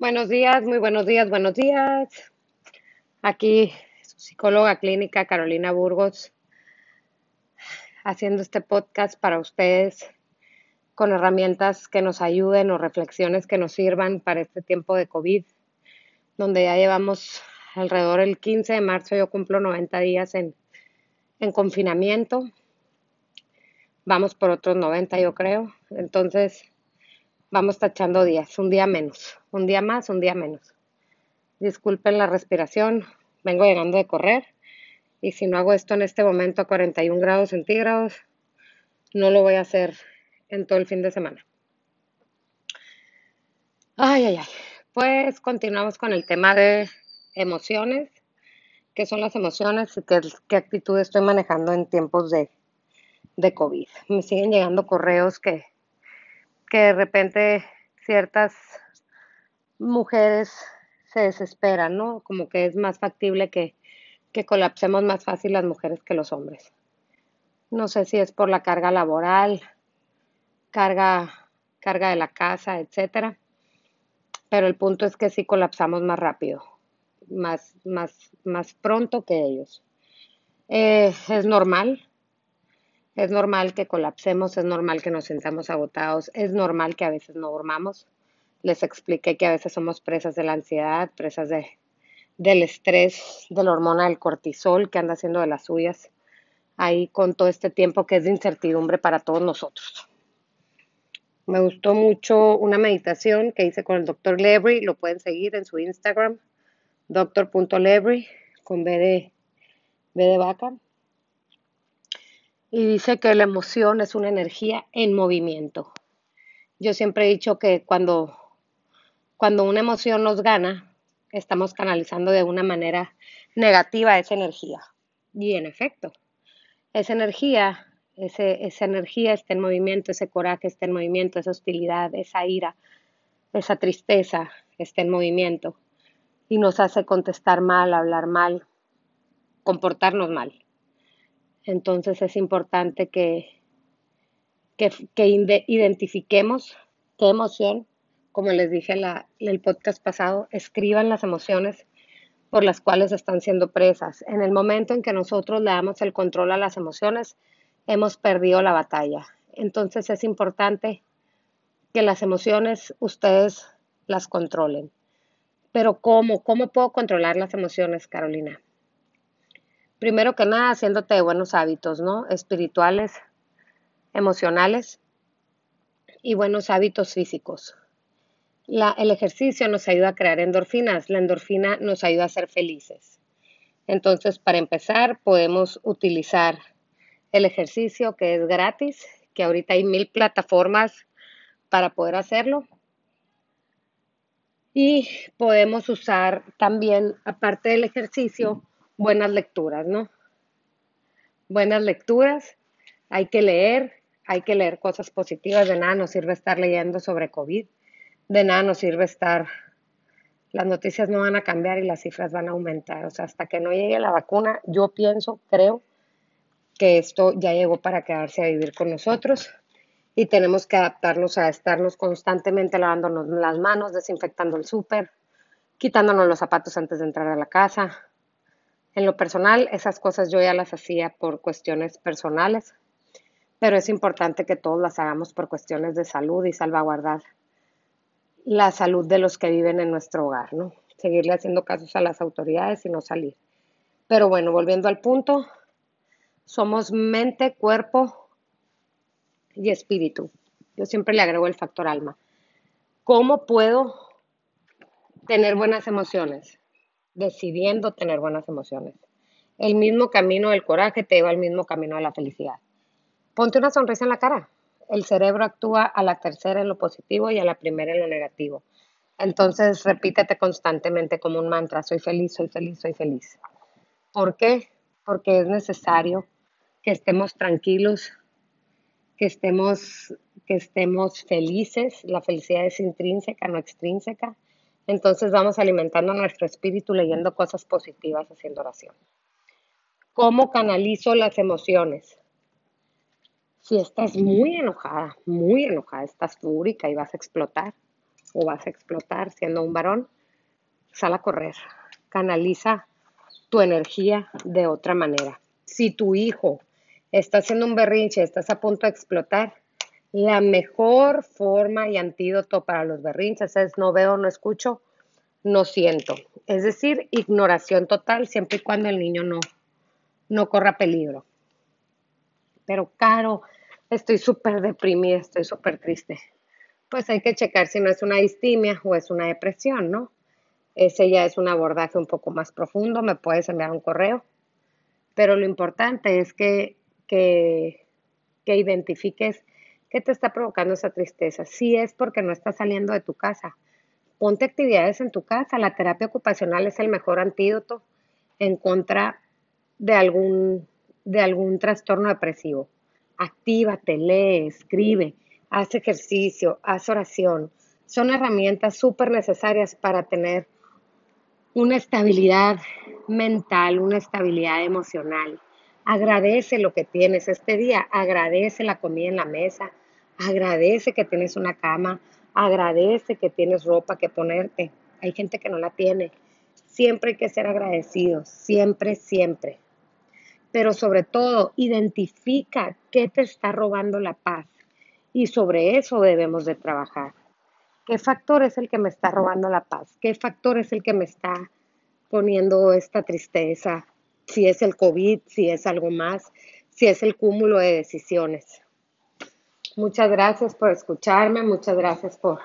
Buenos días, muy buenos días, buenos días. Aquí su psicóloga clínica Carolina Burgos haciendo este podcast para ustedes con herramientas que nos ayuden o reflexiones que nos sirvan para este tiempo de COVID, donde ya llevamos alrededor del 15 de marzo, yo cumplo 90 días en, en confinamiento. Vamos por otros 90, yo creo. Entonces, vamos tachando días, un día menos, un día más, un día menos. Disculpen la respiración, vengo llegando de correr y si no hago esto en este momento a 41 grados centígrados, no lo voy a hacer en todo el fin de semana. Ay, ay, ay. Pues continuamos con el tema de emociones. ¿Qué son las emociones y qué, qué actitud estoy manejando en tiempos de, de COVID? Me siguen llegando correos que que de repente ciertas mujeres se desesperan, ¿no? Como que es más factible que, que colapsemos más fácil las mujeres que los hombres. No sé si es por la carga laboral, carga, carga de la casa, etcétera. Pero el punto es que sí colapsamos más rápido, más, más, más pronto que ellos. Eh, es normal, es normal que colapsemos, es normal que nos sintamos agotados, es normal que a veces no dormamos. Les expliqué que a veces somos presas de la ansiedad, presas de, del estrés, de la hormona del cortisol que anda haciendo de las suyas, ahí con todo este tiempo que es de incertidumbre para todos nosotros. Me gustó mucho una meditación que hice con el doctor Lebry, lo pueden seguir en su Instagram, doctor.lebry, con B de, B vaca y dice que la emoción es una energía en movimiento. Yo siempre he dicho que cuando, cuando una emoción nos gana, estamos canalizando de una manera negativa esa energía. Y en efecto, esa energía, ese, esa energía está en movimiento, ese coraje está en movimiento, esa hostilidad, esa ira, esa tristeza está en movimiento y nos hace contestar mal, hablar mal, comportarnos mal. Entonces es importante que, que, identifiquemos qué emoción, como les dije en el podcast pasado, escriban las emociones por las cuales están siendo presas. En el momento en que nosotros le damos el control a las emociones, hemos perdido la batalla. Entonces es importante que las emociones ustedes las controlen. Pero ¿cómo? ¿Cómo puedo controlar las emociones, Carolina? Primero que nada, haciéndote de buenos hábitos, ¿no? Espirituales, emocionales y buenos hábitos físicos. el ejercicio nos ayuda a crear endorfinas, la endorfina nos ayuda a ser felices. Entonces, para empezar, podemos utilizar el ejercicio que es gratis, que ahorita hay mil plataformas para poder hacerlo. Y podemos usar también, aparte del ejercicio, buenas lecturas, ¿no? Buenas lecturas, hay que leer, hay que leer cosas positivas, de nada nos sirve estar leyendo sobre COVID, de nada nos sirve estar, las noticias no van a cambiar y las cifras van a aumentar, o sea, hasta que no llegue la vacuna, yo pienso, creo que esto ya llegó para quedarse a vivir con nosotros y tenemos que adaptarnos a estarnos constantemente lavándonos las manos, desinfectando el súper, quitándonos los zapatos antes de entrar a la casa, en lo personal, esas cosas yo ya las hacía por cuestiones personales, pero es importante que todos las hagamos por cuestiones de salud y salvaguardar la salud de los que viven en nuestro hogar, ¿no? Seguirle haciendo casos a las autoridades y no salir. Pero bueno, volviendo al punto, somos mente, cuerpo y espíritu. Yo siempre le agrego el factor alma. ¿Cómo puedo tener buenas emociones? Decidiendo tener buenas emociones. El mismo camino del coraje te lleva al mismo camino de la felicidad. Ponte una sonrisa en la cara. El cerebro actúa a la tercera en lo positivo y a la primera en lo negativo. Entonces repítete constantemente como un mantra, soy feliz, soy feliz, soy feliz. ¿Por qué? Porque es necesario que estemos tranquilos, que estemos, que estemos felices. La felicidad es intrínseca, no extrínseca entonces vamos alimentando nuestro espíritu leyendo cosas positivas, haciendo oración. ¿Cómo canalizo las emociones? Si estás muy enojada, muy enojada, estás fúrica y vas a explotar, o vas a explotar siendo un varón, sal a correr, canaliza tu energía de otra manera. Si tu hijo está haciendo un berrinche, estás a punto de explotar, la mejor forma y antídoto para los berrinches es no veo, no escucho, no siento. Es decir, ignoración total siempre y cuando el niño no, no corra peligro. Pero, Caro, estoy súper deprimida, estoy súper triste. Pues hay que checar si no es una distimia o es una depresión, ¿no? Ese ya es un abordaje un poco más profundo, me puedes enviar un correo. Pero lo importante es que, que, que identifiques qué te está provocando esa tristeza. Si es porque no estás saliendo de tu casa, ponte actividades en tu casa. La terapia ocupacional es el mejor antídoto en contra de algún, de algún trastorno depresivo. Actívate, lee, escribe, haz ejercicio, haz oración. Son herramientas súper necesarias para tener una estabilidad mental, una estabilidad emocional. Agradece lo que tienes este día, agradece la comida en la mesa, agradece que tienes una cama, agradece que tienes ropa que ponerte. Hay gente que no la tiene. Siempre hay que ser agradecidos, siempre, siempre. Pero sobre todo, identifica qué te está robando la paz y sobre eso debemos de trabajar. ¿Qué factor es el que me está robando la paz? ¿Qué factor es el que me está poniendo esta tristeza? Si es el COVID, si es algo más, si es el cúmulo de decisiones. Muchas gracias por escucharme, muchas gracias por,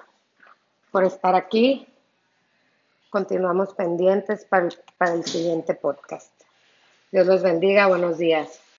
por estar aquí. Continuamos pendientes para, para el siguiente podcast. Dios los bendiga, buenos días.